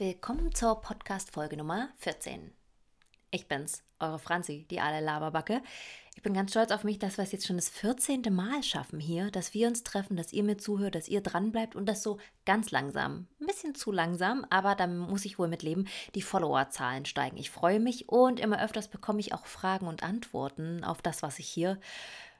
Willkommen zur Podcast-Folge Nummer 14. Ich bin's, eure Franzi, die alte Laberbacke. Ich bin ganz stolz auf mich, dass wir es jetzt schon das 14. Mal schaffen hier, dass wir uns treffen, dass ihr mir zuhört, dass ihr dran bleibt und das so ganz langsam. Ein bisschen zu langsam, aber da muss ich wohl mit leben. Die Followerzahlen steigen. Ich freue mich und immer öfters bekomme ich auch Fragen und Antworten auf das, was ich hier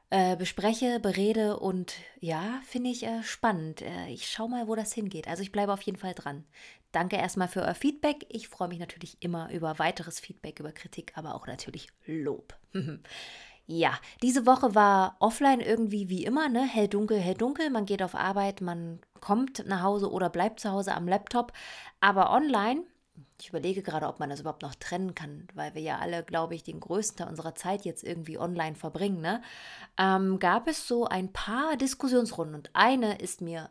äh, bespreche, berede und ja, finde ich äh, spannend. Äh, ich schaue mal, wo das hingeht. Also ich bleibe auf jeden Fall dran. Danke erstmal für euer Feedback. Ich freue mich natürlich immer über weiteres Feedback, über Kritik, aber auch natürlich Lob. ja, diese Woche war offline irgendwie wie immer, ne? Hell dunkel, hell dunkel. Man geht auf Arbeit, man kommt nach Hause oder bleibt zu Hause am Laptop. Aber online ich überlege gerade, ob man das überhaupt noch trennen kann, weil wir ja alle, glaube ich, den größten Teil unserer Zeit jetzt irgendwie online verbringen. Ne? Ähm, gab es so ein paar Diskussionsrunden und eine ist mir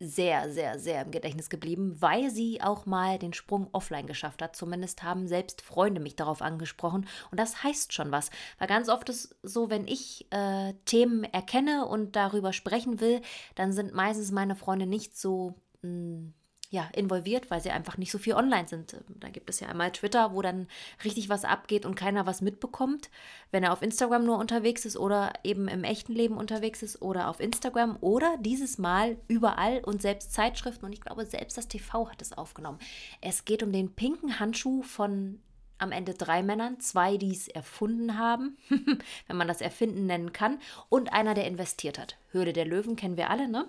sehr, sehr, sehr im Gedächtnis geblieben, weil sie auch mal den Sprung offline geschafft hat. Zumindest haben selbst Freunde mich darauf angesprochen. Und das heißt schon was. Weil ganz oft ist so, wenn ich äh, Themen erkenne und darüber sprechen will, dann sind meistens meine Freunde nicht so mh, hm, ja, involviert, weil sie einfach nicht so viel online sind. Ähm, da gibt es ja einmal Twitter, wo dann richtig was abgeht und keiner was mitbekommt, wenn er auf Instagram nur unterwegs ist oder eben im echten Leben unterwegs ist oder auf Instagram oder dieses Mal überall und selbst Zeitschriften und ich glaube, selbst das TV hat es aufgenommen. Es geht um den pinken Handschuh von am Ende drei Männern, zwei, die es erfunden haben, wenn man das Erfinden nennen kann, und einer, der investiert hat. Höhle der Löwen kennen wir alle, ne?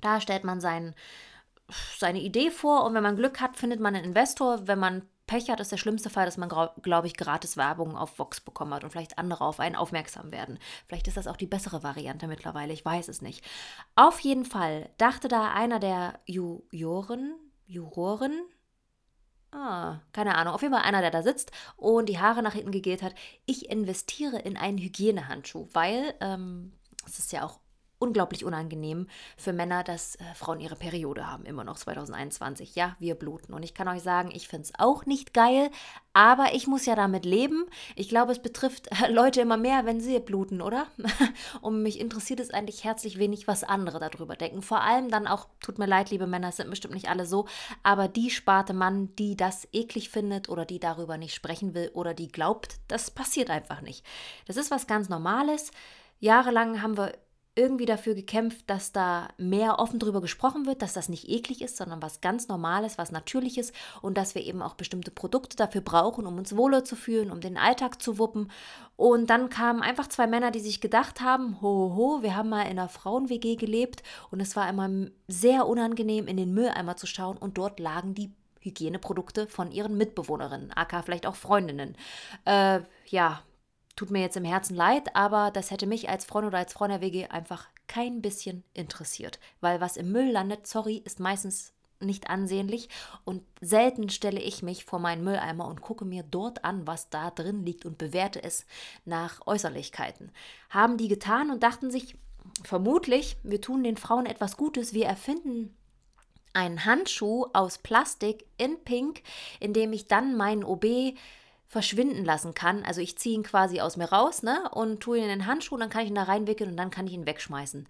Da stellt man seinen seine Idee vor und wenn man Glück hat, findet man einen Investor. Wenn man Pech hat, ist der schlimmste Fall, dass man, glaube ich, gratis Werbung auf Vox bekommen hat und vielleicht andere auf einen aufmerksam werden. Vielleicht ist das auch die bessere Variante mittlerweile, ich weiß es nicht. Auf jeden Fall dachte da einer der Juroren, Juroren, Ah, keine Ahnung. Auf jeden Fall einer, der da sitzt und die Haare nach hinten gegelt hat. Ich investiere in einen Hygienehandschuh, weil ähm, es ist ja auch unglaublich unangenehm für Männer, dass äh, Frauen ihre Periode haben, immer noch 2021. Ja, wir bluten. Und ich kann euch sagen, ich finde es auch nicht geil, aber ich muss ja damit leben. Ich glaube, es betrifft äh, Leute immer mehr, wenn sie bluten, oder? Und mich interessiert es eigentlich herzlich wenig, was andere darüber denken. Vor allem dann auch, tut mir leid, liebe Männer, es sind bestimmt nicht alle so, aber die sparte Mann, die das eklig findet oder die darüber nicht sprechen will oder die glaubt, das passiert einfach nicht. Das ist was ganz Normales. Jahrelang haben wir irgendwie dafür gekämpft, dass da mehr offen drüber gesprochen wird, dass das nicht eklig ist, sondern was ganz Normales, was Natürliches und dass wir eben auch bestimmte Produkte dafür brauchen, um uns wohler zu fühlen, um den Alltag zu wuppen. Und dann kamen einfach zwei Männer, die sich gedacht haben, ho, ho, wir haben mal in einer Frauen-WG gelebt und es war immer sehr unangenehm, in den Mülleimer zu schauen und dort lagen die Hygieneprodukte von ihren Mitbewohnerinnen, aka vielleicht auch Freundinnen. Äh, ja, Tut mir jetzt im Herzen leid, aber das hätte mich als Freund oder als Freund der WG einfach kein bisschen interessiert. Weil was im Müll landet, sorry, ist meistens nicht ansehnlich und selten stelle ich mich vor meinen Mülleimer und gucke mir dort an, was da drin liegt und bewerte es nach Äußerlichkeiten. Haben die getan und dachten sich, vermutlich, wir tun den Frauen etwas Gutes, wir erfinden einen Handschuh aus Plastik in Pink, in dem ich dann meinen OB verschwinden lassen kann. Also ich ziehe ihn quasi aus mir raus ne, und tue ihn in den Handschuh dann kann ich ihn da reinwickeln und dann kann ich ihn wegschmeißen.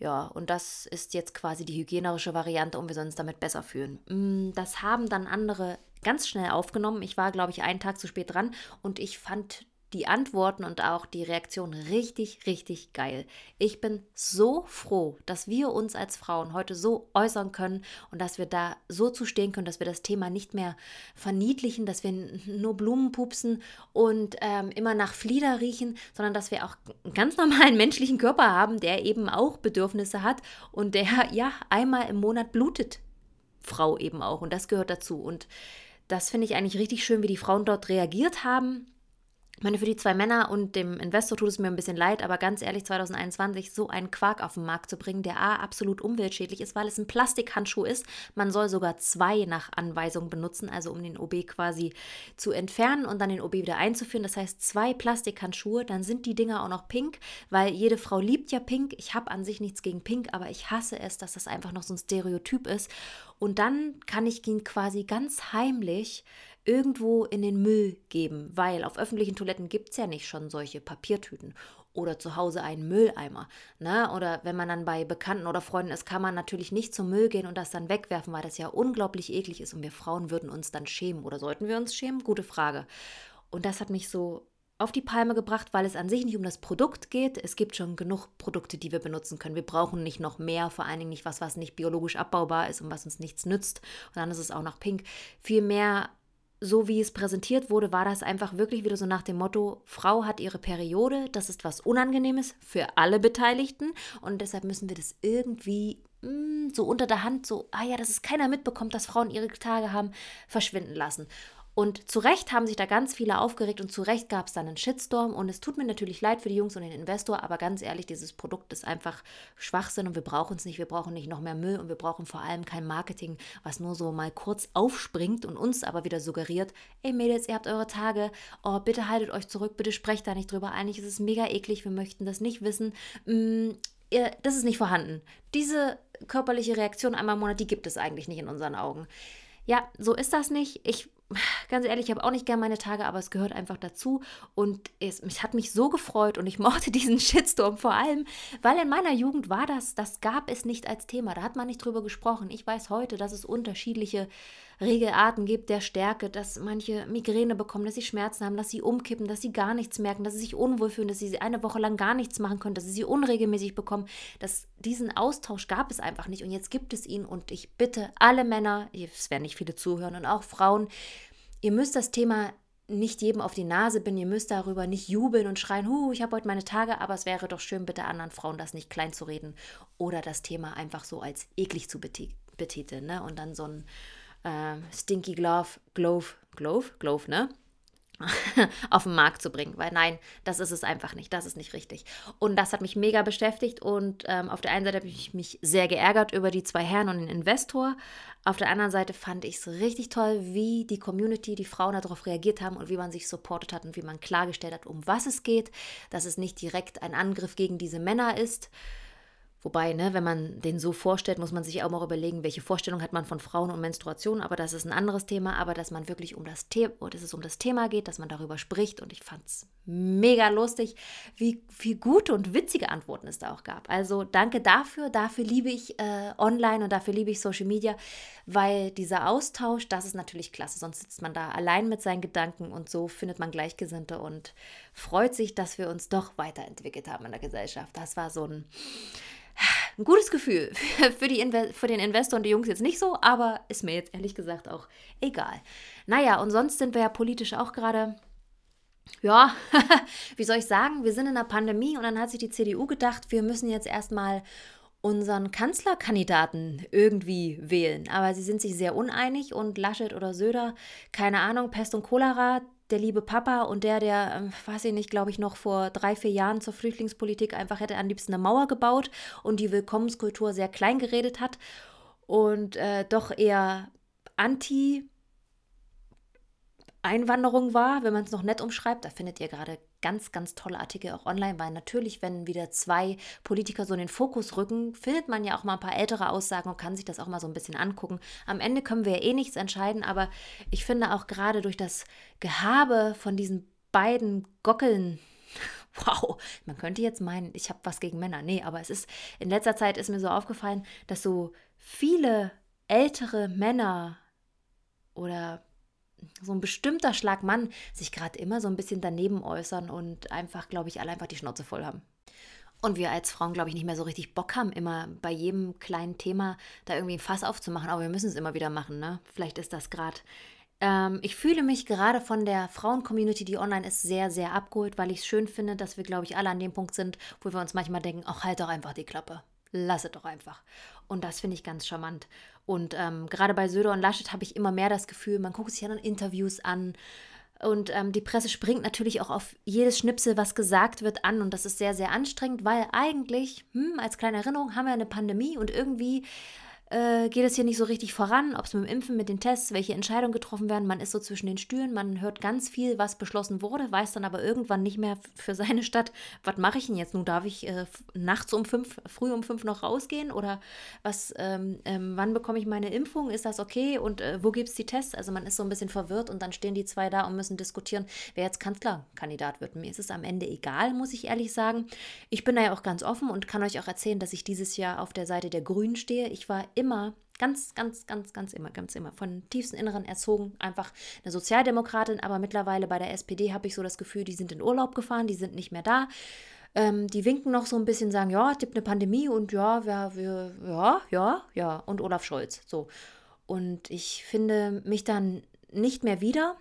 Ja, und das ist jetzt quasi die hygienerische Variante und wir uns damit besser fühlen. Mm, das haben dann andere ganz schnell aufgenommen. Ich war, glaube ich, einen Tag zu spät dran und ich fand die Antworten und auch die Reaktion richtig, richtig geil. Ich bin so froh, dass wir uns als Frauen heute so äußern können und dass wir da so zu stehen können, dass wir das Thema nicht mehr verniedlichen, dass wir nur Blumen pupsen und ähm, immer nach Flieder riechen, sondern dass wir auch einen ganz normalen menschlichen Körper haben, der eben auch Bedürfnisse hat und der ja einmal im Monat blutet. Frau eben auch und das gehört dazu und das finde ich eigentlich richtig schön, wie die Frauen dort reagiert haben meine, für die zwei Männer und dem Investor tut es mir ein bisschen leid, aber ganz ehrlich, 2021 so einen Quark auf den Markt zu bringen, der A, absolut umweltschädlich ist, weil es ein Plastikhandschuh ist. Man soll sogar zwei nach Anweisung benutzen, also um den OB quasi zu entfernen und dann den OB wieder einzuführen. Das heißt, zwei Plastikhandschuhe, dann sind die Dinger auch noch pink, weil jede Frau liebt ja pink. Ich habe an sich nichts gegen pink, aber ich hasse es, dass das einfach noch so ein Stereotyp ist. Und dann kann ich ihn quasi ganz heimlich irgendwo in den Müll geben, weil auf öffentlichen Toiletten gibt es ja nicht schon solche Papiertüten. oder zu Hause einen Mülleimer. Ne? Oder wenn man dann bei Bekannten oder Freunden ist, kann man natürlich nicht zum Müll gehen und das dann wegwerfen, weil das ja unglaublich eklig ist und wir Frauen würden uns dann schämen. Oder sollten wir uns schämen? Gute Frage. Und das hat mich so auf die Palme gebracht, weil es an sich nicht um das Produkt geht. Es gibt schon genug Produkte, die wir benutzen können. Wir brauchen nicht noch mehr, vor allen Dingen nicht was, was nicht biologisch abbaubar ist und was uns nichts nützt. Und dann ist es auch noch pink. Vielmehr so wie es präsentiert wurde, war das einfach wirklich wieder so nach dem Motto, Frau hat ihre Periode, das ist was Unangenehmes für alle Beteiligten und deshalb müssen wir das irgendwie mh, mm, so unter der Hand, so, ah ja, dass es keiner mitbekommt, dass Frauen ihre Tage haben, verschwinden lassen. Und zu Recht haben sich da ganz viele aufgeregt und zu Recht gab es dann einen Shitstorm. Und es tut mir natürlich leid für die Jungs und den Investor, aber ganz ehrlich, dieses Produkt ist einfach Schwachsinn und wir brauchen es nicht. Wir brauchen nicht noch mehr Müll und wir brauchen vor allem kein Marketing, was nur so mal kurz aufspringt und uns aber wieder suggeriert: ey Mädels, ihr habt eure Tage, oh, bitte haltet euch zurück, bitte sprecht da nicht drüber. Eigentlich ist es mega eklig, wir möchten das nicht wissen. Mm, das ist nicht vorhanden. Diese körperliche Reaktion einmal im Monat, die gibt es eigentlich nicht in unseren Augen. Ja, so ist das nicht. Ich ganz ehrlich, ich habe auch nicht gern meine Tage, aber es gehört einfach dazu. Und es, es hat mich so gefreut und ich mochte diesen Shitstorm vor allem, weil in meiner Jugend war das, das gab es nicht als Thema. Da hat man nicht drüber gesprochen. Ich weiß heute, dass es unterschiedliche Regelarten gibt der Stärke, dass manche Migräne bekommen, dass sie Schmerzen haben, dass sie umkippen, dass sie gar nichts merken, dass sie sich unwohl fühlen, dass sie eine Woche lang gar nichts machen können, dass sie sie unregelmäßig bekommen. Das, diesen Austausch gab es einfach nicht und jetzt gibt es ihn und ich bitte alle Männer, es werden nicht viele zuhören und auch Frauen, ihr müsst das Thema nicht jedem auf die Nase binden, ihr müsst darüber nicht jubeln und schreien, hu, ich habe heute meine Tage, aber es wäre doch schön, bitte anderen Frauen das nicht klein zu reden oder das Thema einfach so als eklig zu betiteln ne? und dann so ein äh, Stinky Glove, Glove, Glove, Glove, ne? auf den Markt zu bringen, weil nein, das ist es einfach nicht, das ist nicht richtig. Und das hat mich mega beschäftigt und ähm, auf der einen Seite habe ich mich sehr geärgert über die zwei Herren und den Investor, auf der anderen Seite fand ich es richtig toll, wie die Community, die Frauen darauf reagiert haben und wie man sich supportet hat und wie man klargestellt hat, um was es geht, dass es nicht direkt ein Angriff gegen diese Männer ist, Wobei, ne, wenn man den so vorstellt, muss man sich auch mal überlegen, welche Vorstellung hat man von Frauen und Menstruation, aber das ist ein anderes Thema, aber dass man wirklich um das, The dass es um das Thema geht, dass man darüber spricht. Und ich fand es mega lustig, wie viel gute und witzige Antworten es da auch gab. Also danke dafür, dafür liebe ich äh, online und dafür liebe ich Social Media, weil dieser Austausch, das ist natürlich klasse, sonst sitzt man da allein mit seinen Gedanken und so findet man Gleichgesinnte und freut sich, dass wir uns doch weiterentwickelt haben in der Gesellschaft. Das war so ein ein gutes Gefühl. Für, die für den Investor und die Jungs jetzt nicht so, aber ist mir jetzt ehrlich gesagt auch egal. Naja, und sonst sind wir ja politisch auch gerade ja, wie soll ich sagen, wir sind in einer Pandemie und dann hat sich die CDU gedacht, wir müssen jetzt erstmal unseren Kanzlerkandidaten irgendwie wählen. Aber sie sind sich sehr uneinig und Laschet oder Söder, keine Ahnung, Pest und Cholera, der liebe Papa und der, der, ähm, weiß ich nicht, glaube ich, noch vor drei, vier Jahren zur Flüchtlingspolitik einfach hätte am liebsten eine Mauer gebaut und die Willkommenskultur sehr klein geredet hat und äh, doch eher anti Einwanderung war, wenn man es noch nett umschreibt. Da findet ihr gerade ganz, ganz tolle Artikel auch online, weil natürlich, wenn wieder zwei Politiker so in den Fokus rücken, findet man ja auch mal ein paar ältere Aussagen und kann sich das auch mal so ein bisschen angucken. Am Ende können wir ja eh nichts entscheiden, aber ich finde auch gerade durch das Gehabe von diesen beiden Gockeln, wow, man könnte jetzt meinen, ich habe was gegen Männer. Nee, aber es ist, in letzter Zeit ist mir so aufgefallen, dass so viele ältere Männer oder so ein bestimmter Schlag Mann sich gerade immer so ein bisschen daneben äußern und einfach, glaube ich, alle einfach die Schnauze voll haben. Und wir als Frauen, glaube ich, nicht mehr so richtig Bock haben, immer bei jedem kleinen Thema da irgendwie ein Fass aufzumachen. Aber wir müssen es immer wieder machen, ne? Vielleicht ist das gerade. Ähm, ich fühle mich gerade von der Frauen-Community, die online ist, sehr, sehr abgeholt, weil ich es schön finde, dass wir, glaube ich, alle an dem Punkt sind, wo wir uns manchmal denken, ach, halt doch einfach die Klappe. Lass es doch einfach. Und das finde ich ganz charmant. Und ähm, gerade bei Söder und Laschet habe ich immer mehr das Gefühl, man guckt sich ja dann Interviews an. Und ähm, die Presse springt natürlich auch auf jedes Schnipsel, was gesagt wird, an. Und das ist sehr, sehr anstrengend, weil eigentlich, hm, als kleine Erinnerung, haben wir eine Pandemie und irgendwie äh, geht es hier nicht so richtig voran, ob es mit dem Impfen, mit den Tests, welche Entscheidungen getroffen werden. Man ist so zwischen den Stühlen, man hört ganz viel, was beschlossen wurde, weiß dann aber irgendwann nicht mehr für seine Stadt, was mache ich denn jetzt? Nun darf ich äh, nachts um fünf, früh um fünf noch rausgehen oder was, ähm, ähm, wann bekomme ich meine Impfung? Ist das okay? Und äh, wo gibt es die Tests? Also man ist so ein bisschen verwirrt und dann stehen die zwei da und müssen diskutieren, wer jetzt Kanzlerkandidat wird. Mir ist es am Ende egal, muss ich ehrlich sagen. Ich bin da ja auch ganz offen und kann euch auch erzählen, dass ich dieses Jahr auf der Seite der Grünen stehe. Ich war immer ganz, ganz, ganz, ganz immer, ganz immer von tiefsten Inneren erzogen. Einfach eine Sozialdemokratin, aber mittlerweile bei der SPD habe ich so das Gefühl, die sind in Urlaub gefahren, die sind nicht mehr da. Ähm, die winken noch so ein bisschen, sagen, ja, es gibt eine Pandemie und ja, wir, wir, ja, ja, ja, und Olaf Scholz. So. Und ich finde mich dann nicht mehr wieder.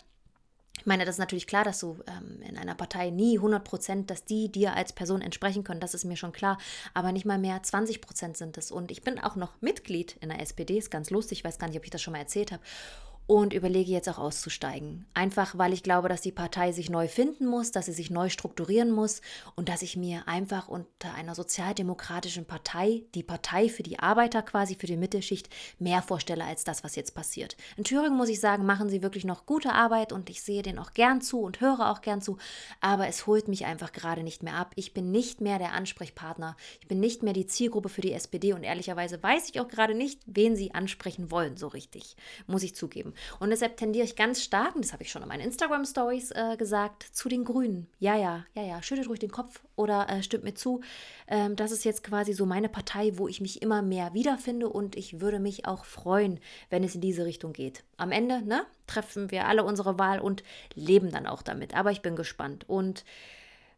Ich meine, das ist natürlich klar, dass du ähm, in einer Partei nie 100 Prozent, dass die dir als Person entsprechen können, das ist mir schon klar, aber nicht mal mehr 20 Prozent sind es. Und ich bin auch noch Mitglied in der SPD, ist ganz lustig, ich weiß gar nicht, ob ich das schon mal erzählt habe und überlege jetzt auch auszusteigen. Einfach weil ich glaube, dass die Partei sich neu finden muss, dass sie sich neu strukturieren muss und dass ich mir einfach unter einer sozialdemokratischen Partei, die Partei für die Arbeiter quasi, für die Mittelschicht, mehr vorstelle als das, was jetzt passiert. In Thüringen muss ich sagen, machen sie wirklich noch gute Arbeit und ich sehe denen auch gern zu und höre auch gern zu, aber es holt mich einfach gerade nicht mehr ab. Ich bin nicht mehr der Ansprechpartner, ich bin nicht mehr die Zielgruppe für die SPD und ehrlicherweise weiß ich auch gerade nicht, wen sie ansprechen wollen, so richtig, muss ich zugeben. Und deshalb tendiere ich ganz stark, und das habe ich schon in meinen Instagram-Stories äh, gesagt, zu den Grünen. Ja, ja, ja, ja, schüttet ruhig den Kopf oder äh, stimmt mir zu. Ähm, das ist jetzt quasi so meine Partei, wo ich mich immer mehr wiederfinde und ich würde mich auch freuen, wenn es in diese Richtung geht. Am Ende, ne, treffen wir alle unsere Wahl und leben dann auch damit. Aber ich bin gespannt. Und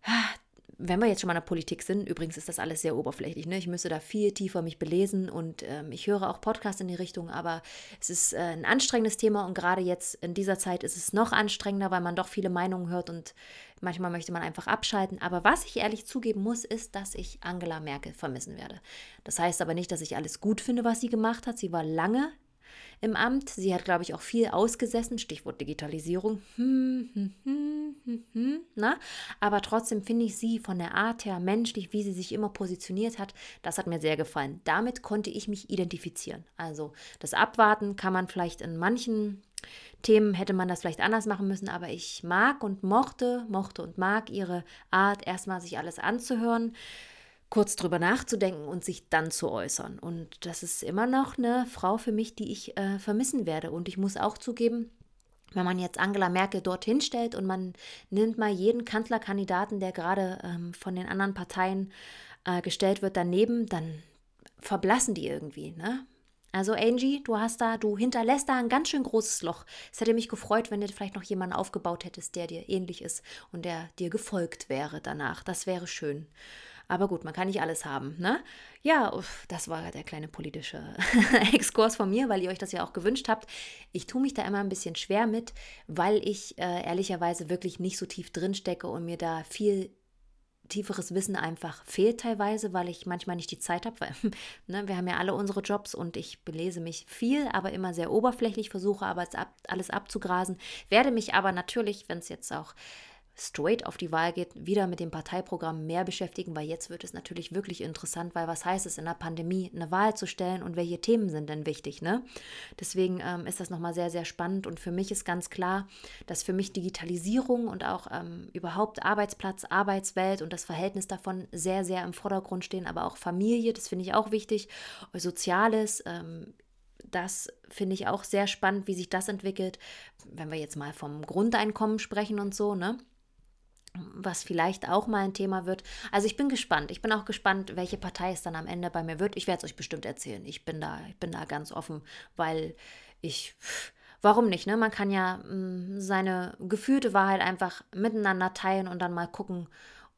ah, wenn wir jetzt schon mal in der Politik sind, übrigens ist das alles sehr oberflächlich, ne? ich müsste da viel tiefer mich belesen und ähm, ich höre auch Podcasts in die Richtung, aber es ist äh, ein anstrengendes Thema und gerade jetzt in dieser Zeit ist es noch anstrengender, weil man doch viele Meinungen hört und manchmal möchte man einfach abschalten. Aber was ich ehrlich zugeben muss, ist, dass ich Angela Merkel vermissen werde. Das heißt aber nicht, dass ich alles gut finde, was sie gemacht hat. Sie war lange im Amt. Sie hat, glaube ich, auch viel ausgesessen, Stichwort Digitalisierung. Hm, hm, hm, hm, hm, na? Aber trotzdem finde ich sie von der Art her menschlich, wie sie sich immer positioniert hat, das hat mir sehr gefallen. Damit konnte ich mich identifizieren. Also das Abwarten kann man vielleicht in manchen Themen hätte man das vielleicht anders machen müssen, aber ich mag und mochte, mochte und mag ihre Art, erstmal sich alles anzuhören, kurz drüber nachzudenken und sich dann zu äußern. Und das ist immer noch eine Frau für mich, die ich äh, vermissen werde. Und ich muss auch zugeben, wenn man jetzt Angela Merkel dorthin stellt und man nimmt mal jeden Kanzlerkandidaten, der gerade ähm, von den anderen Parteien äh, gestellt wird, daneben, dann verblassen die irgendwie. Ne? Also Angie, du hast da, du hinterlässt da ein ganz schön großes Loch. Es hätte mich gefreut, wenn du vielleicht noch jemanden aufgebaut hättest, der dir ähnlich ist und der dir gefolgt wäre danach. Das wäre schön. Aber gut, man kann nicht alles haben. Ne? Ja, das war der kleine politische Exkurs von mir, weil ihr euch das ja auch gewünscht habt. Ich tue mich da immer ein bisschen schwer mit, weil ich äh, ehrlicherweise wirklich nicht so tief drin stecke und mir da viel tieferes Wissen einfach fehlt teilweise, weil ich manchmal nicht die Zeit habe. Weil, ne, wir haben ja alle unsere Jobs und ich belese mich viel, aber immer sehr oberflächlich, versuche aber alles abzugrasen, werde mich aber natürlich, wenn es jetzt auch straight auf die Wahl geht, wieder mit dem Parteiprogramm mehr beschäftigen, weil jetzt wird es natürlich wirklich interessant, weil was heißt es in der Pandemie, eine Wahl zu stellen und welche Themen sind denn wichtig, ne? Deswegen ähm, ist das nochmal sehr, sehr spannend und für mich ist ganz klar, dass für mich Digitalisierung und auch ähm, überhaupt Arbeitsplatz, Arbeitswelt und das Verhältnis davon sehr, sehr im Vordergrund stehen, aber auch Familie, das finde ich auch wichtig, Soziales, ähm, das finde ich auch sehr spannend, wie sich das entwickelt, wenn wir jetzt mal vom Grundeinkommen sprechen und so, ne? Was vielleicht auch mal ein Thema wird. Also ich bin gespannt. Ich bin auch gespannt, welche Partei es dann am Ende bei mir wird. Ich werde es euch bestimmt erzählen. Ich bin da, ich bin da ganz offen, weil ich warum nicht, ne? Man kann ja mh, mm, seine gefühlte Wahrheit einfach miteinander teilen und dann mal gucken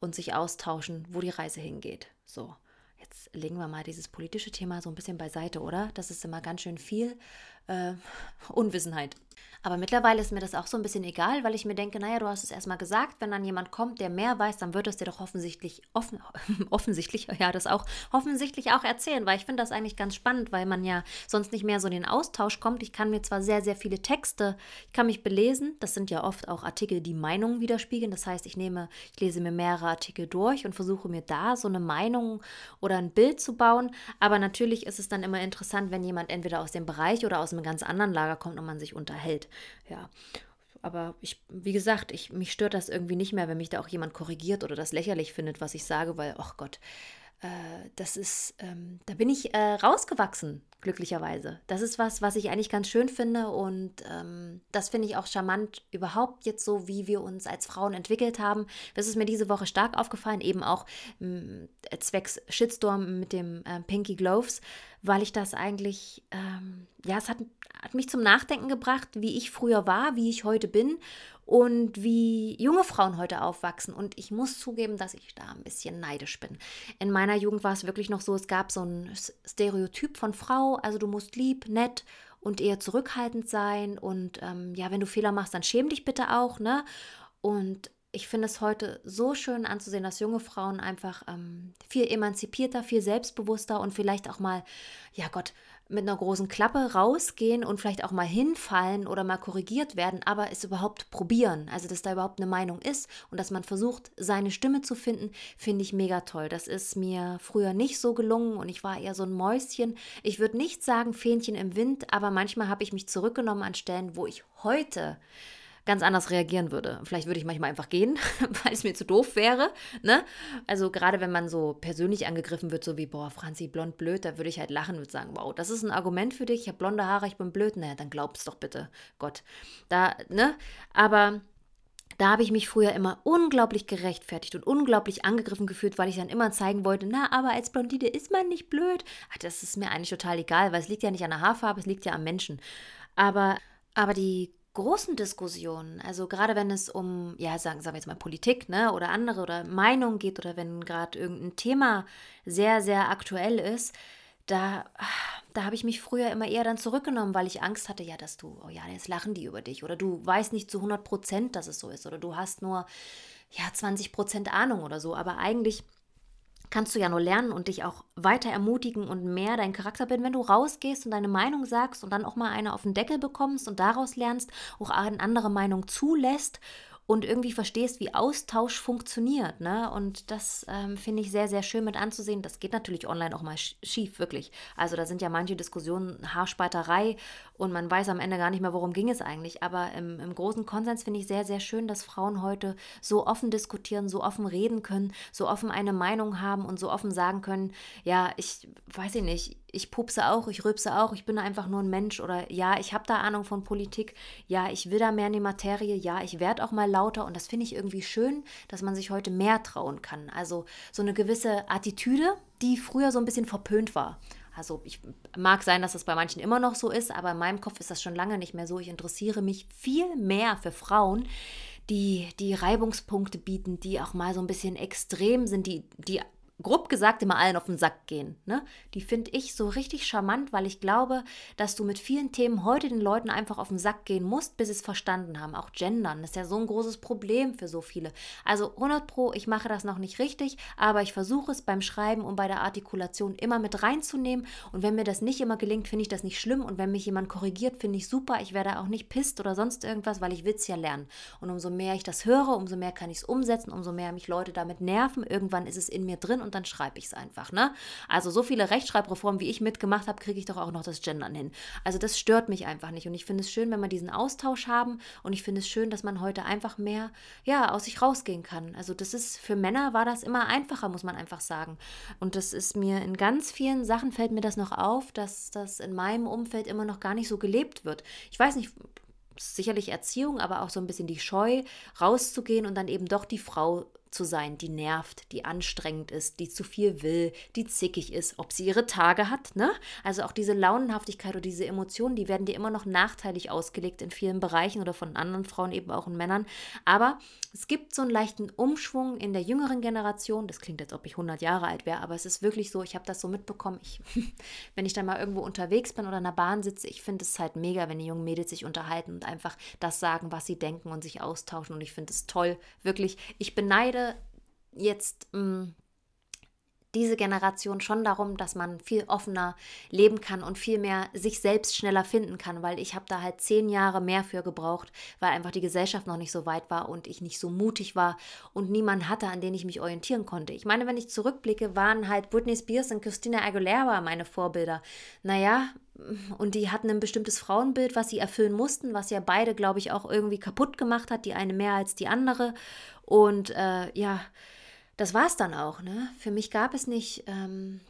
und sich austauschen, wo die Reise hingeht. So. Jetzt legen wir mal dieses politische Thema so ein bisschen beiseite, oder? Das ist immer ganz schön viel äh, Unwissenheit. Aber mittlerweile ist mir das auch so ein bisschen egal, weil ich mir denke, naja, du hast es erstmal gesagt, wenn dann jemand kommt, der mehr weiß, dann wird es dir doch offensichtlich, offen, offensichtlich, ja, das auch, offensichtlich auch erzählen, weil ich finde das eigentlich ganz spannend, weil man ja sonst nicht mehr so in den Austausch kommt. Ich kann mir zwar sehr, sehr viele Texte, ich kann mich belesen, das sind ja oft auch Artikel, die Meinungen widerspiegeln. Das heißt, ich nehme, ich lese mir mehrere Artikel durch und versuche mir da so eine Meinung oder ein Bild zu bauen. Aber natürlich ist es dann immer interessant, wenn jemand entweder aus dem Bereich oder aus einem ganz anderen Lager kommt und man sich unterhält ja. Aber ich, wie gesagt, ich, mich stört das irgendwie nicht mehr, wenn mich da auch jemand korrigiert oder das lächerlich findet, was ich sage, weil, ach Gott, äh, das ist, ähm, da bin ich äh, rausgewachsen, glücklicherweise. Das ist was, was ich eigentlich ganz schön finde und ähm, das finde ich auch charmant überhaupt jetzt so, wie wir uns als Frauen entwickelt haben. Das ist mir diese Woche stark aufgefallen, eben auch äh, zwecks Shitstorm mit dem äh, Pinky Gloves, weil ich das eigentlich, ähm, ja, es hat, hat mich zum Nachdenken gebracht, wie ich früher war, wie ich heute bin und wie junge Frauen heute aufwachsen. Und ich muss zugeben, dass ich da ein bisschen neidisch bin. In meiner Jugend war es wirklich noch so, es gab so ein Stereotyp von Frau, also du musst lieb, nett und eher zurückhaltend sein. Und ähm, ja, wenn du Fehler machst, dann schäm dich bitte auch, ne? Und ich finde es heute so schön anzusehen, dass junge Frauen einfach ähm, viel emanzipierter, viel selbstbewusster und vielleicht auch mal, ja Gott, mit einer großen Klappe rausgehen und vielleicht auch mal hinfallen oder mal korrigiert werden, aber es überhaupt probieren. Also, dass da überhaupt eine Meinung ist und dass man versucht, seine Stimme zu finden, finde ich mega toll. Das ist mir früher nicht so gelungen und ich war eher so ein Mäuschen. Ich würde nicht sagen Fähnchen im Wind, aber manchmal habe ich mich zurückgenommen an Stellen, wo ich heute ganz anders reagieren würde. Vielleicht würde ich manchmal einfach gehen, weil es mir zu doof wäre. Ne? Also gerade wenn man so persönlich angegriffen wird, so wie, boah, Franzi, blond, blöd, da würde ich halt lachen und sagen, wow, das ist ein Argument für dich, ich habe blonde Haare, ich bin blöd. Naja, dann glaub's doch bitte, Gott. Da, ne? Aber da habe ich mich früher immer unglaublich gerechtfertigt und unglaublich angegriffen gefühlt, weil ich dann immer zeigen wollte, na, aber als Blondine ist man nicht blöd. Ach, das ist mir eigentlich total egal, weil es liegt ja nicht an der Haarfarbe, es liegt ja am Menschen. Aber, aber die großen Diskussionen, also gerade wenn es um, ja, sagen, sagen wir jetzt mal Politik, ne, oder andere oder Meinung geht oder wenn gerade irgendein Thema sehr, sehr aktuell ist, da, da habe ich mich früher immer eher dann zurückgenommen, weil ich Angst hatte, ja, dass du, oh ja, jetzt lachen die über dich oder du weißt nicht zu 100 Prozent, dass es so ist oder du hast nur, ja, 20 Prozent Ahnung oder so, aber eigentlich kannst du ja nur lernen und dich auch weiter ermutigen und mehr dein Charakter bilden, wenn du rausgehst und deine Meinung sagst und dann auch mal eine auf den Deckel bekommst und daraus lernst, auch eine andere Meinung zulässt und irgendwie verstehst, wie Austausch funktioniert. Ne? Und das ähm, finde ich sehr, sehr schön mit anzusehen. Das geht natürlich online auch mal schief, wirklich. Also da sind ja manche Diskussionen Haarspalterei und man weiß am Ende gar nicht mehr, worum ging es eigentlich. Aber im, im großen Konsens finde ich sehr, sehr schön, dass Frauen heute so offen diskutieren, so offen reden können, so offen eine Meinung haben und so offen sagen können, ja, ich weiß ich nicht, ich pupse auch, ich rülpse auch, ich bin einfach nur ein Mensch oder ja, ich habe da Ahnung von Politik, ja, ich will da mehr in die Materie, ja, ich werde auch mal lauter und das finde ich irgendwie schön, dass man sich heute mehr trauen kann. Also so eine gewisse Attitüde, die früher so ein bisschen verpönt war. Also ich mag sein, dass das bei manchen immer noch so ist, aber in meinem Kopf ist das schon lange nicht mehr so. Ich interessiere mich viel mehr für Frauen, die, die Reibungspunkte bieten, die auch mal so ein bisschen extrem sind, die, die grob gesagt immer allen auf den Sack gehen. Ne? Die finde ich so richtig charmant, weil ich glaube, dass du mit vielen Themen heute den Leuten einfach auf den Sack gehen musst, bis sie es verstanden haben. Auch Gendern ist ja so ein großes Problem für so viele. Also 100 Pro, ich mache das noch nicht richtig, aber ich versuche es beim Schreiben und bei der Artikulation immer mit reinzunehmen. Und wenn mir das nicht immer gelingt, finde ich das nicht schlimm. Und wenn mich jemand korrigiert, finde ich super. Ich werde auch nicht pisst oder sonst irgendwas, weil ich es ja lernen. Und umso mehr ich das höre, umso mehr kann ich es umsetzen, umso mehr mich Leute damit nerven. Irgendwann ist es in mir drin und dann schreibe ich es einfach. Ne? Also so viele Rechtschreibreformen, wie ich mitgemacht habe, kriege ich doch auch noch das Gendern hin. Also das stört mich einfach nicht. Und ich finde es schön, wenn wir diesen Austausch haben. Und ich finde es schön, dass man heute einfach mehr ja, aus sich rausgehen kann. Also das ist, für Männer war das immer einfacher, muss man einfach sagen. Und das ist mir in ganz vielen Sachen fällt mir das noch auf, dass das in meinem Umfeld immer noch gar nicht so gelebt wird. Ich weiß nicht, sicherlich Erziehung, aber auch so ein bisschen die Scheu, rauszugehen und dann eben doch die Frau zu sein, die nervt, die anstrengend ist, die zu viel will, die zickig ist, ob sie ihre Tage hat, ne? Also auch diese Launenhaftigkeit oder diese Emotionen, die werden dir immer noch nachteilig ausgelegt in vielen Bereichen oder von anderen Frauen eben auch in Männern. Aber es gibt so einen leichten Umschwung in der jüngeren Generation. Das klingt, als ob ich 100 Jahre alt wäre, aber es ist wirklich so, ich habe das so mitbekommen. Ich, wenn ich dann mal irgendwo unterwegs bin oder in der Bahn sitze, ich finde es halt mega, wenn die jungen Mädels sich unterhalten und einfach das sagen, was sie denken und sich austauschen. Und ich finde es toll, wirklich. Ich beneide jetzt mh, mm, diese Generation schon darum, dass man viel offener leben kann und viel mehr sich selbst schneller finden kann, weil ich habe da halt zehn Jahre mehr für gebraucht, weil einfach die Gesellschaft noch nicht so weit war und ich nicht so mutig war und niemand hatte, an den ich mich orientieren konnte. Ich meine, wenn ich zurückblicke, waren halt Britney Spears und Christina Aguilera meine Vorbilder. Naja, und die hatten ein bestimmtes Frauenbild, was sie erfüllen mussten, was ja beide, glaube ich, auch irgendwie kaputt gemacht hat, die eine mehr als die andere. Und äh, ja, das war es dann auch. Ne? Für mich gab es nicht, ähm,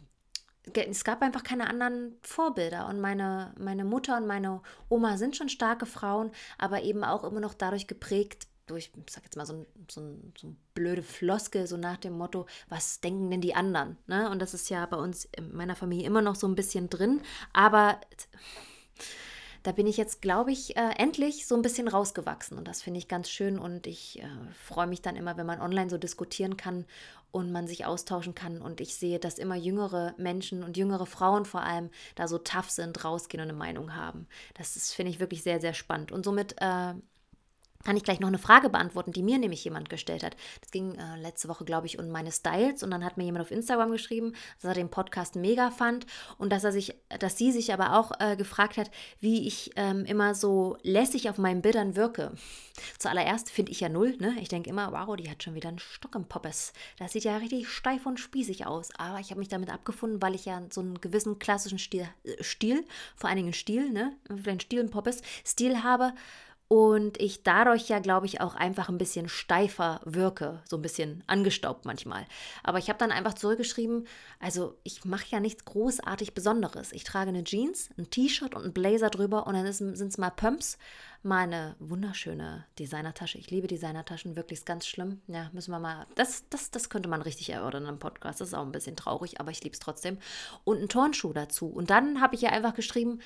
es gab einfach keine anderen Vorbilder. Und meine, meine Mutter und meine Oma sind schon starke Frauen, aber eben auch immer noch dadurch geprägt, durch, ich sag jetzt mal, so ein, so, ein, so ein blöde Floskel, so nach dem Motto, was denken denn die anderen? Ne? Und das ist ja bei uns in meiner Familie immer noch so ein bisschen drin. Aber da bin ich jetzt, glaube ich, äh, endlich so ein bisschen rausgewachsen. Und das finde ich ganz schön. Und ich äh, freue mich dann immer, wenn man online so diskutieren kann und man sich austauschen kann. Und ich sehe, dass immer jüngere Menschen und jüngere Frauen vor allem da so tough sind, rausgehen und eine Meinung haben. Das finde ich wirklich sehr, sehr spannend. Und somit äh, kann ich gleich noch eine Frage beantworten, die mir nämlich jemand gestellt hat. Das ging äh, letzte Woche, glaube ich, um meine Styles und dann hat mir jemand auf Instagram geschrieben, dass er den Podcast mega fand und dass er sich, dass sie sich aber auch äh, gefragt hat, wie ich ähm, immer so lässig auf meinen Bildern wirke. Zuallererst finde ich ja null, ne? Ich denke immer, wow, die hat schon wieder einen Stock im Poppes. Das sieht ja richtig steif und spießig aus. Aber ich habe mich damit abgefunden, weil ich ja so einen gewissen klassischen Stil, äh, Stil vor allen Dingen Stil, ne? Den Stil im Poppes, Stil habe und ich dadurch ja, glaube ich, auch einfach ein bisschen steifer wirke, so ein bisschen angestaubt manchmal. Aber ich habe dann einfach zurückgeschrieben, also ich mache ja nichts großartig Besonderes. Ich trage eine Jeans, ein T-Shirt und einen Blazer drüber und dann sind es mal Pumps, mal eine wunderschöne Designertasche. Ich liebe Designertaschen, wirklich ganz schlimm. Ja, müssen wir mal, das, das, das könnte man richtig erörtern im Podcast. Das ist auch ein bisschen traurig, aber ich liebe es trotzdem. Und einen Turnschuh dazu. Und dann habe ich ja einfach geschrieben,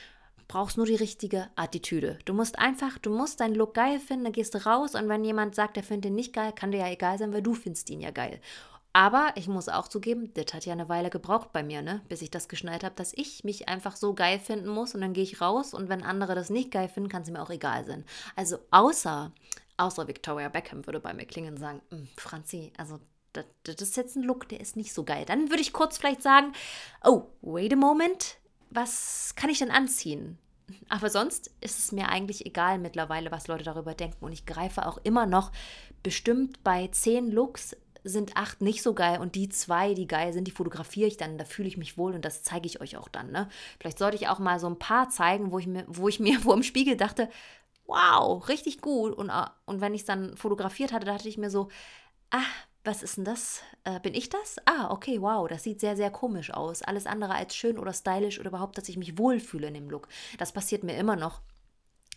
brauchst nur die richtige Attitüde. Du musst einfach, du musst deinen Look geil finden, dann gehst du raus und wenn jemand sagt, er findet ihn nicht geil, kann dir ja egal sein, weil du findest ihn ja geil. Aber ich muss auch zugeben, das hat ja eine Weile gebraucht bei mir, ne? bis ich das geschnallt habe, dass ich mich einfach so geil finden muss und dann gehe ich raus und wenn andere das nicht geil finden, kann es mir auch egal sein. Also außer, außer Victoria Beckham würde bei mir klingen und sagen, hm, Franzi, also das, das ist jetzt ein Look, der ist nicht so geil. Dann würde ich kurz vielleicht sagen, oh, wait a moment, was kann ich denn anziehen? Aber sonst ist es mir eigentlich egal mittlerweile, was Leute darüber denken. Und ich greife auch immer noch bestimmt bei zehn Looks sind acht nicht so geil und die zwei, die geil sind, die fotografiere ich dann, da fühle ich mich wohl und das zeige ich euch auch dann. Ne? Vielleicht sollte ich auch mal so ein paar zeigen, wo ich mir, wo ich mir vor dem Spiegel dachte, wow, richtig gut. Und, äh, und wenn ich es dann fotografiert hatte, dachte ich mir so, ah, was ist denn das? Äh, bin ich das? Ah, okay, wow, das sieht sehr, sehr komisch aus. Alles andere als schön oder stylisch oder überhaupt, dass ich mich wohlfühle in dem Look. Das passiert mir immer noch.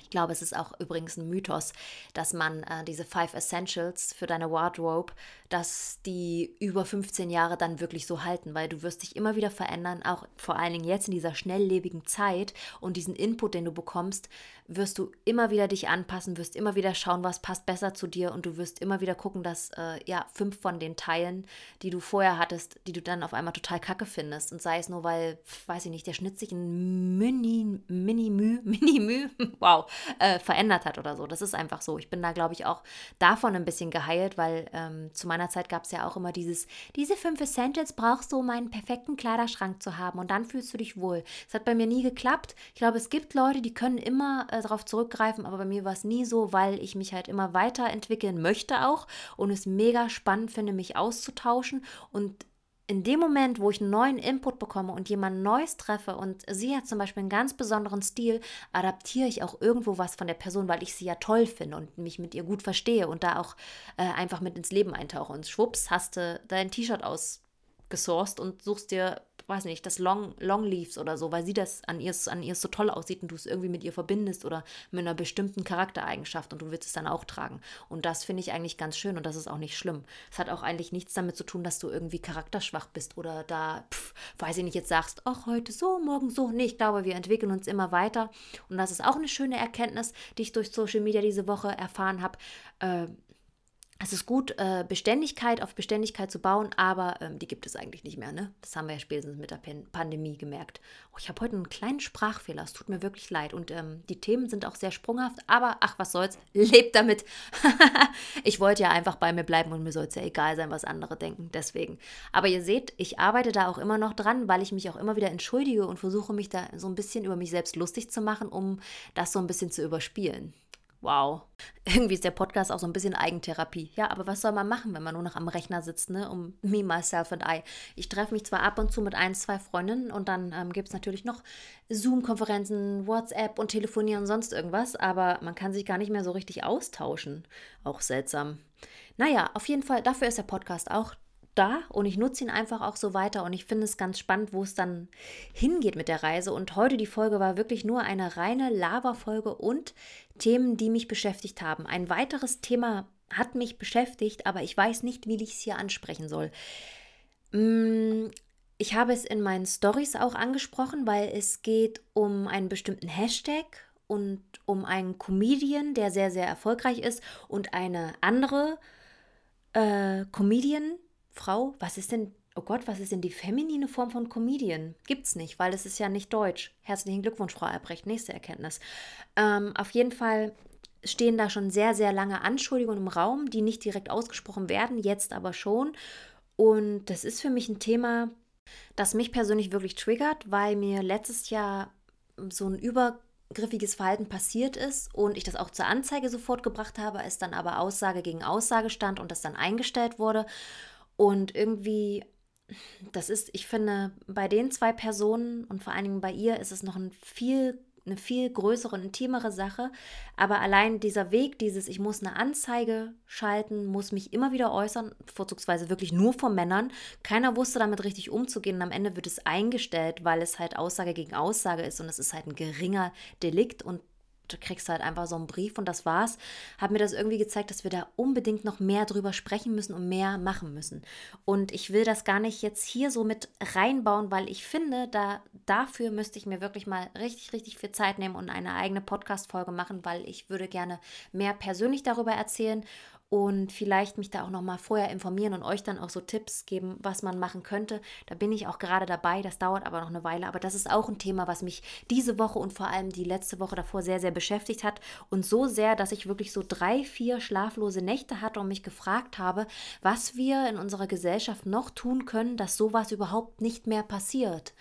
Ich glaube, es ist auch übrigens ein Mythos, dass man äh, diese Five Essentials für deine Wardrobe, dass die über 15 Jahre dann wirklich so halten, weil du wirst dich immer wieder verändern, auch vor allen Dingen jetzt in dieser schnelllebigen Zeit und diesen Input, den du bekommst, wirst du immer wieder dich anpassen, wirst immer wieder schauen, was passt besser zu dir und du wirst immer wieder gucken, dass äh, ja fünf von den Teilen, die du vorher hattest, die du dann auf einmal total kacke findest und sei es nur, weil, weiß ich nicht, der Schnitt sich ein Mini, Mini Mü, Mini Mü, wow, äh, verändert hat oder so. Das ist einfach so. Ich bin da, glaube ich, auch davon ein bisschen geheilt, weil ähm, zu meiner Zeit gab es ja auch immer dieses, diese fünf Essentials brauchst du, um einen perfekten Kleiderschrank zu haben und dann fühlst du dich wohl. Es hat bei mir nie geklappt. Ich glaube, es gibt Leute, die können immer äh, darauf zurückgreifen, aber bei mir war es nie so, weil ich mich halt immer weiterentwickeln möchte auch und es mega spannend finde, mich auszutauschen und in dem Moment, wo ich einen neuen Input bekomme und jemand Neues treffe und sie hat zum Beispiel einen ganz besonderen Stil, adaptiere ich auch irgendwo was von der Person, weil ich sie ja toll finde und mich mit ihr gut verstehe und da auch äh, einfach mit ins Leben eintauche. Und schwupps, hast du dein T-Shirt ausgesourced und suchst dir weiß nicht, das Long, Longleaves oder so, weil sie das an ihr, an ihr so toll aussieht und du es irgendwie mit ihr verbindest oder mit einer bestimmten Charaktereigenschaft und du willst es dann auch tragen. Und das finde ich eigentlich ganz schön und das ist auch nicht schlimm. Es hat auch eigentlich nichts damit zu tun, dass du irgendwie charakterschwach bist oder da, pf, weiß ich nicht, jetzt sagst, ach, heute so, morgen so. Nee, ich glaube, wir entwickeln uns immer weiter und das ist auch eine schöne Erkenntnis, die ich durch Social Media diese Woche erfahren habe. Äh, es ist gut, äh, Beständigkeit auf Beständigkeit zu bauen, aber ähm, die gibt es eigentlich nicht mehr. Ne? Das haben wir ja spätestens mit der Pan Pandemie gemerkt. Oh, ich habe heute einen kleinen Sprachfehler. Es tut mir wirklich leid. Und ähm, die Themen sind auch sehr sprunghaft, aber ach, was soll's. Lebt damit. ich wollte ja einfach bei mir bleiben und mir soll es ja egal sein, was andere denken. Deswegen. Aber ihr seht, ich arbeite da auch immer noch dran, weil ich mich auch immer wieder entschuldige und versuche, mich da so ein bisschen über mich selbst lustig zu machen, um das so ein bisschen zu überspielen. Wow. Irgendwie ist der Podcast auch so ein bisschen Eigentherapie. Ja, aber was soll man machen, wenn man nur noch am Rechner sitzt, ne? Um me, myself and I. Ich treffe mich zwar ab und zu mit ein, zwei Freundinnen und dann ähm, gibt es natürlich noch Zoom-Konferenzen, WhatsApp und Telefonieren und sonst irgendwas, aber man kann sich gar nicht mehr so richtig austauschen. Auch seltsam. Naja, auf jeden Fall, dafür ist der Podcast auch da und ich nutze ihn einfach auch so weiter und ich finde es ganz spannend, wo es dann hingeht mit der Reise. Und heute die Folge war wirklich nur eine reine Lava-Folge und Themen, die mich beschäftigt haben. Ein weiteres Thema hat mich beschäftigt, aber ich weiß nicht, wie ich es hier ansprechen soll. Mm, ich habe es in meinen Stories auch angesprochen, weil es geht um einen bestimmten Hashtag und um einen Comedian, der sehr, sehr erfolgreich ist und eine andere äh, Comedian, Frau, was ist denn, oh Gott, was ist denn die feminine Form von Comedian? Gibt's nicht, weil es ist ja nicht deutsch. Herzlichen Glückwunsch, Frau Albrecht, nächste Erkenntnis. Ähm, auf jeden Fall stehen da schon sehr, sehr lange Anschuldigungen im Raum, die nicht direkt ausgesprochen werden, jetzt aber schon. Und das ist für mich ein Thema, das mich persönlich wirklich triggert, weil mir letztes Jahr so ein übergriffiges Verhalten passiert ist und ich das auch zur Anzeige sofort gebracht habe, es dann aber Aussage gegen Aussage stand und das dann eingestellt wurde. Und irgendwie, das ist, ich finde, bei den zwei Personen und vor allen Dingen bei ihr ist es noch ein viel eine viel größere und intimere Sache. Aber allein dieser Weg, dieses, ich muss eine Anzeige schalten, muss mich immer wieder äußern, vorzugsweise wirklich nur vor Männern. Keiner wusste damit richtig umzugehen und am Ende wird es eingestellt, weil es halt Aussage gegen Aussage ist und es ist halt ein geringer Delikt und du kriegst halt einfach so einen Brief und das war's, hat mir das irgendwie gezeigt, dass wir da unbedingt noch mehr drüber sprechen müssen und mehr machen müssen. Und ich will das gar nicht jetzt hier so mit reinbauen, weil ich finde, da dafür müsste ich mir wirklich mal richtig, richtig viel Zeit nehmen und eine eigene Podcast-Folge machen, weil ich würde gerne mehr persönlich darüber erzählen und vielleicht mich da auch noch mal vorher informieren und euch dann auch so Tipps geben, was man machen könnte. Da bin ich auch gerade dabei. Das dauert aber noch eine Weile. Aber das ist auch ein Thema, was mich diese Woche und vor allem die letzte Woche davor sehr, sehr beschäftigt hat. Und so sehr, dass ich wirklich so drei, vier schlaflose Nächte hatte und mich gefragt habe, was wir in unserer Gesellschaft noch tun können, dass sowas überhaupt nicht mehr passiert.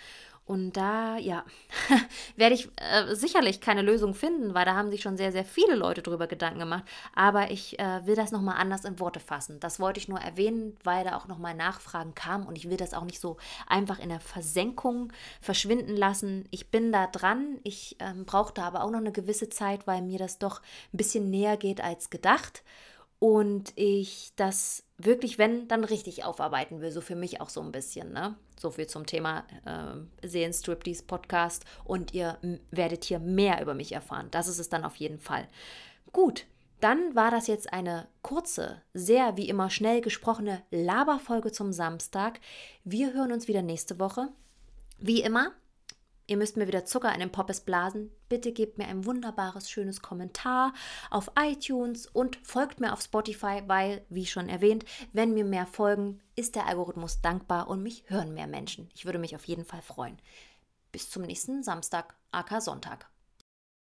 Und da, ja, werde ich äh, sicherlich keine Lösung finden, weil da haben sich schon sehr, sehr viele Leute drüber Gedanken gemacht. Aber ich äh, will das nochmal anders in Worte fassen. Das wollte ich nur erwähnen, weil da auch nochmal Nachfragen kamen und ich will das auch nicht so einfach in der Versenkung verschwinden lassen. Ich bin da dran. Ich ähm, brauchte aber auch noch eine gewisse Zeit, weil mir das doch ein bisschen näher geht als gedacht und ich das wirklich, wenn, dann richtig aufarbeiten will. So für mich auch so ein bisschen. Ne? So viel zum Thema äh, Seelenstriptease Podcast und ihr werdet hier mehr über mich erfahren. Das ist es dann auf jeden Fall. Gut, dann war das jetzt eine kurze, sehr wie immer schnell gesprochene Laberfolge zum Samstag. Wir hören uns wieder nächste Woche. Wie immer, Ihr müsst mir wieder Zucker in den Poppes blasen. Bitte gebt mir ein wunderbares, schönes Kommentar auf iTunes und folgt mir auf Spotify, weil, wie schon erwähnt, wenn mir mehr folgen, ist der Algorithmus dankbar und mich hören mehr Menschen. Ich würde mich auf jeden Fall freuen. Bis zum nächsten Samstag, aka Sonntag.